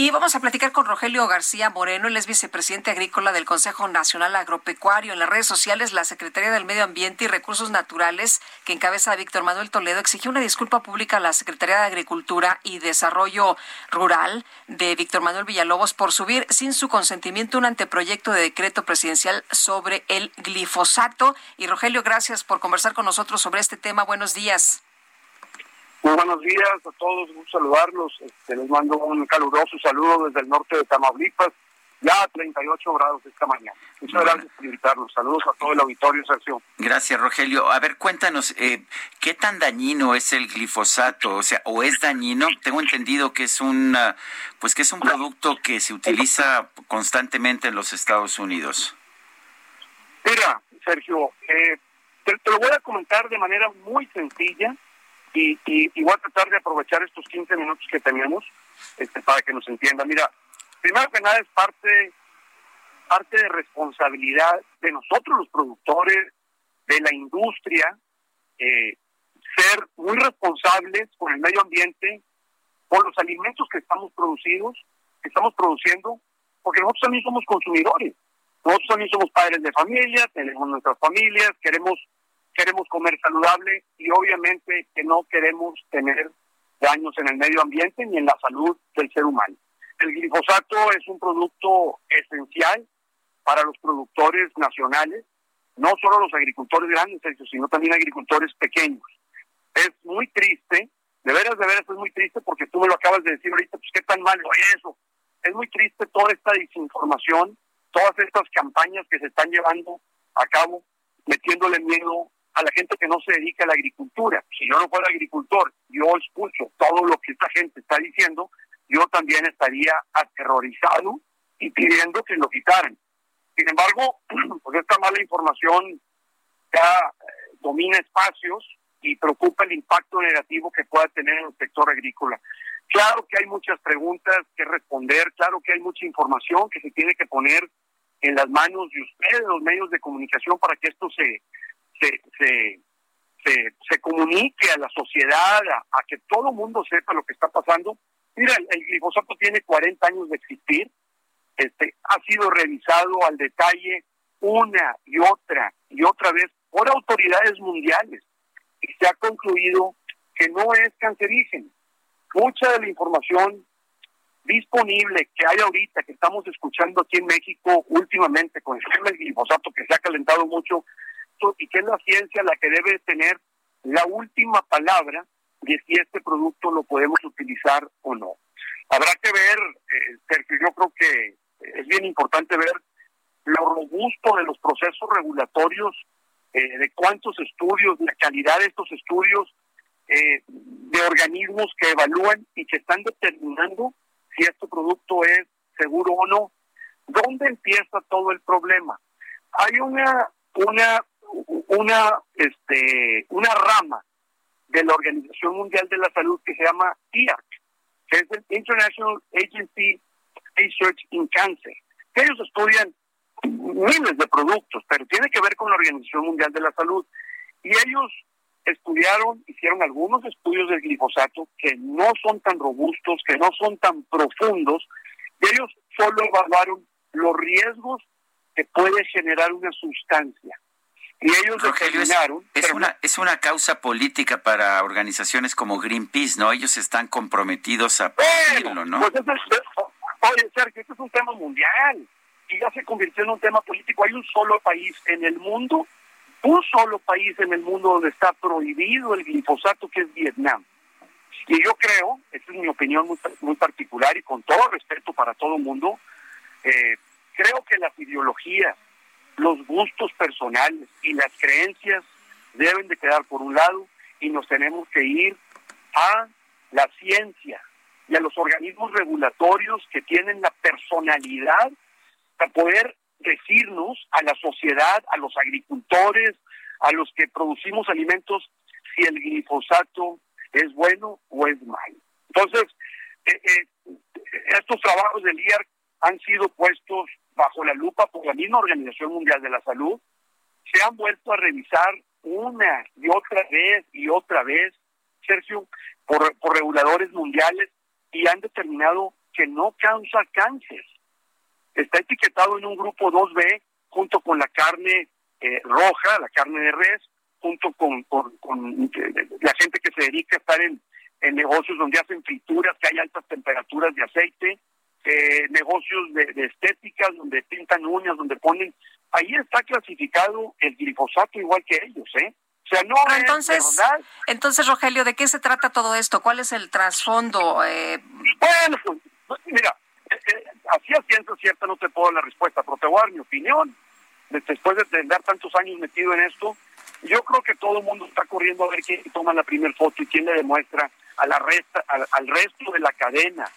Y vamos a platicar con Rogelio García Moreno, él es vicepresidente agrícola del Consejo Nacional Agropecuario. En las redes sociales, la Secretaría del Medio Ambiente y Recursos Naturales, que encabeza a Víctor Manuel Toledo, exigió una disculpa pública a la Secretaría de Agricultura y Desarrollo Rural de Víctor Manuel Villalobos por subir sin su consentimiento un anteproyecto de decreto presidencial sobre el glifosato. Y Rogelio, gracias por conversar con nosotros sobre este tema. Buenos días. Muy buenos días a todos, gusto saludarlos. Este, les mando un caluroso saludo desde el norte de Tamaulipas, ya a 38 grados esta mañana. Muchas gracias por invitarnos. Saludos a todo el auditorio, Sergio. Gracias, Rogelio. A ver, cuéntanos, eh, ¿qué tan dañino es el glifosato? O sea, ¿o es dañino? Tengo entendido que es un, pues que es un producto que se utiliza constantemente en los Estados Unidos. Mira, Sergio, eh, te lo voy a comentar de manera muy sencilla y, y, voy a tratar de aprovechar estos 15 minutos que tenemos este, para que nos entienda. Mira, primero que nada es parte, parte de responsabilidad de nosotros los productores, de la industria, eh, ser muy responsables con el medio ambiente, con los alimentos que estamos producidos, que estamos produciendo, porque nosotros también somos consumidores. Nosotros también somos padres de familia, tenemos nuestras familias, queremos queremos comer saludable y obviamente que no queremos tener daños en el medio ambiente ni en la salud del ser humano. El glifosato es un producto esencial para los productores nacionales, no solo los agricultores grandes, sino también agricultores pequeños. Es muy triste, de veras, de veras es muy triste porque tú me lo acabas de decir ahorita, pues qué tan malo es eso. Es muy triste toda esta desinformación, todas estas campañas que se están llevando a cabo, metiéndole miedo a la gente que no se dedica a la agricultura. Si yo no fuera agricultor, yo escucho todo lo que esta gente está diciendo, yo también estaría aterrorizado y pidiendo que lo quitaran. Sin embargo, pues esta mala información ya eh, domina espacios y preocupa el impacto negativo que pueda tener en el sector agrícola. Claro que hay muchas preguntas que responder, claro que hay mucha información que se tiene que poner en las manos de ustedes, los medios de comunicación, para que esto se, se, se, se, comunique a la sociedad, a, que todo el mundo sepa lo que está pasando. Mira, el, glifosato tiene 40 años de existir, este, ha sido revisado al detalle una y otra y otra vez por autoridades mundiales y se ha concluido que no es cancerígeno. Mucha de la información disponible que hay ahorita, que estamos escuchando aquí en México últimamente con el glifosato, que se ha calentado mucho, y que es la ciencia la que debe tener la última palabra de si este producto lo podemos utilizar o no. Habrá que ver, eh, yo creo que es bien importante ver lo robusto de los procesos regulatorios, eh, de cuántos estudios, la calidad de estos estudios, eh, de organismos que evalúan y que están determinando si este producto es seguro o no. ¿Dónde empieza todo el problema? Hay una, una una, este, una rama de la Organización Mundial de la Salud que se llama IARC, que es el International Agency Research in Cancer. ellos estudian miles de productos, pero tiene que ver con la Organización Mundial de la Salud. Y ellos estudiaron, hicieron algunos estudios del glifosato que no son tan robustos, que no son tan profundos, y ellos solo evaluaron los riesgos que puede generar una sustancia. Y ellos determinaron... Es, una, es una causa política para organizaciones como Greenpeace, ¿no? Ellos están comprometidos a bueno, ¿no? Pues oye, Sergio, este es un tema mundial y ya se convirtió en un tema político. Hay un solo país en el mundo, un solo país en el mundo donde está prohibido el glifosato, que es Vietnam. Y yo creo, esta es mi opinión muy, muy particular y con todo respeto para todo el mundo, eh, creo que las ideologías los gustos personales y las creencias deben de quedar por un lado y nos tenemos que ir a la ciencia y a los organismos regulatorios que tienen la personalidad para poder decirnos a la sociedad, a los agricultores, a los que producimos alimentos, si el glifosato es bueno o es malo. Entonces, eh, eh, estos trabajos del IARC han sido puestos bajo la lupa por la misma Organización Mundial de la Salud, se han vuelto a revisar una y otra vez y otra vez, Sergio, por, por reguladores mundiales y han determinado que no causa cáncer. Está etiquetado en un grupo 2B junto con la carne eh, roja, la carne de res, junto con, con, la gente que se dedica a estar en, en negocios donde hacen frituras, que hay altas temperaturas de aceite, eh, negocios de, de estética, donde pintan uñas, donde ponen... Ahí está clasificado el glifosato igual que ellos, ¿eh? O sea, no entonces, entonces, Rogelio, ¿de qué se trata todo esto? ¿Cuál es el trasfondo? Eh... Bueno, pues, mira, eh, eh, así a ciencia cierta no te puedo dar la respuesta, pero te voy a dar mi opinión. Después de tener tantos años metido en esto, yo creo que todo el mundo está corriendo a ver quién toma la primera foto y quién le demuestra a la resta, al, resto de la cadena,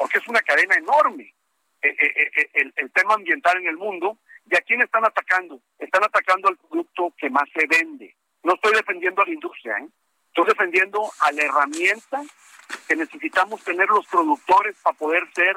porque es una cadena enorme eh, el, el tema ambiental en el mundo. ¿Y a quién están atacando? Están atacando al producto que más se vende no estoy defendiendo a la industria, ¿eh? estoy defendiendo a la herramienta que necesitamos tener los productores para poder ser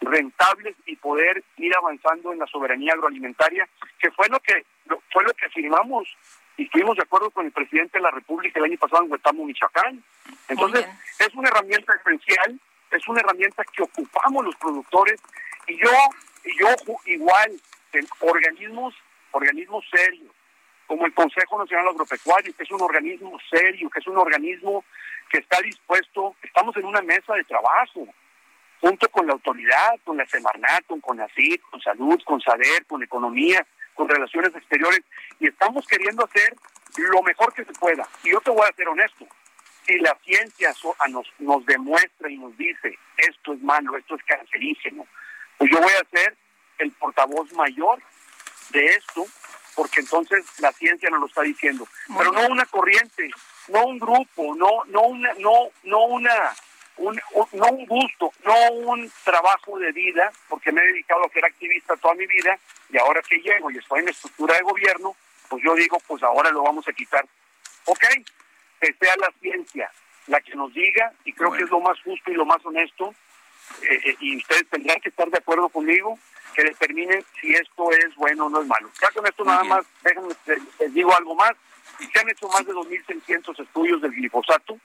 rentables y poder ir avanzando en la soberanía agroalimentaria, que fue lo que fue lo que firmamos y estuvimos de acuerdo con el presidente de la República el año pasado en Huetamo, Michoacán. Entonces, es una herramienta esencial, es una herramienta que ocupamos los productores y yo y yo igual en organismos organismos serios como el Consejo Nacional Agropecuario, que es un organismo serio, que es un organismo que está dispuesto, estamos en una mesa de trabajo, junto con la autoridad, con la Semarnat, con CONACYT, con Salud, con SADER, con Economía, con Relaciones Exteriores, y estamos queriendo hacer lo mejor que se pueda. Y yo te voy a ser honesto, si la ciencia nos, nos demuestra y nos dice esto es malo, esto es cancerígeno, pues yo voy a ser el portavoz mayor de esto porque entonces la ciencia nos lo está diciendo. Pero no una corriente, no un grupo, no no una no no una un, no un gusto, no un trabajo de vida, porque me he dedicado a ser activista toda mi vida y ahora que llego y estoy en estructura de gobierno, pues yo digo, pues ahora lo vamos a quitar. Ok, que sea la ciencia la que nos diga, y creo que es lo más justo y lo más honesto, eh, eh, y ustedes tendrán que estar de acuerdo conmigo, que determine si esto es bueno o no es malo. Ya con esto nada más, déjenme, les digo algo más. Se han hecho más de 2.600 estudios del glifosato,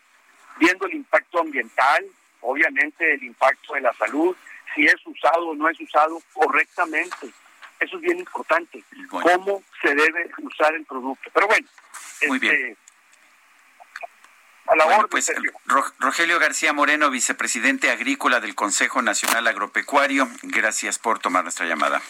viendo el impacto ambiental, obviamente el impacto de la salud, si es usado o no es usado correctamente. Eso es bien importante, cómo se debe usar el producto. Pero bueno, Muy bien. Bueno, pues Rogelio García Moreno, vicepresidente agrícola del Consejo Nacional Agropecuario, gracias por tomar nuestra llamada.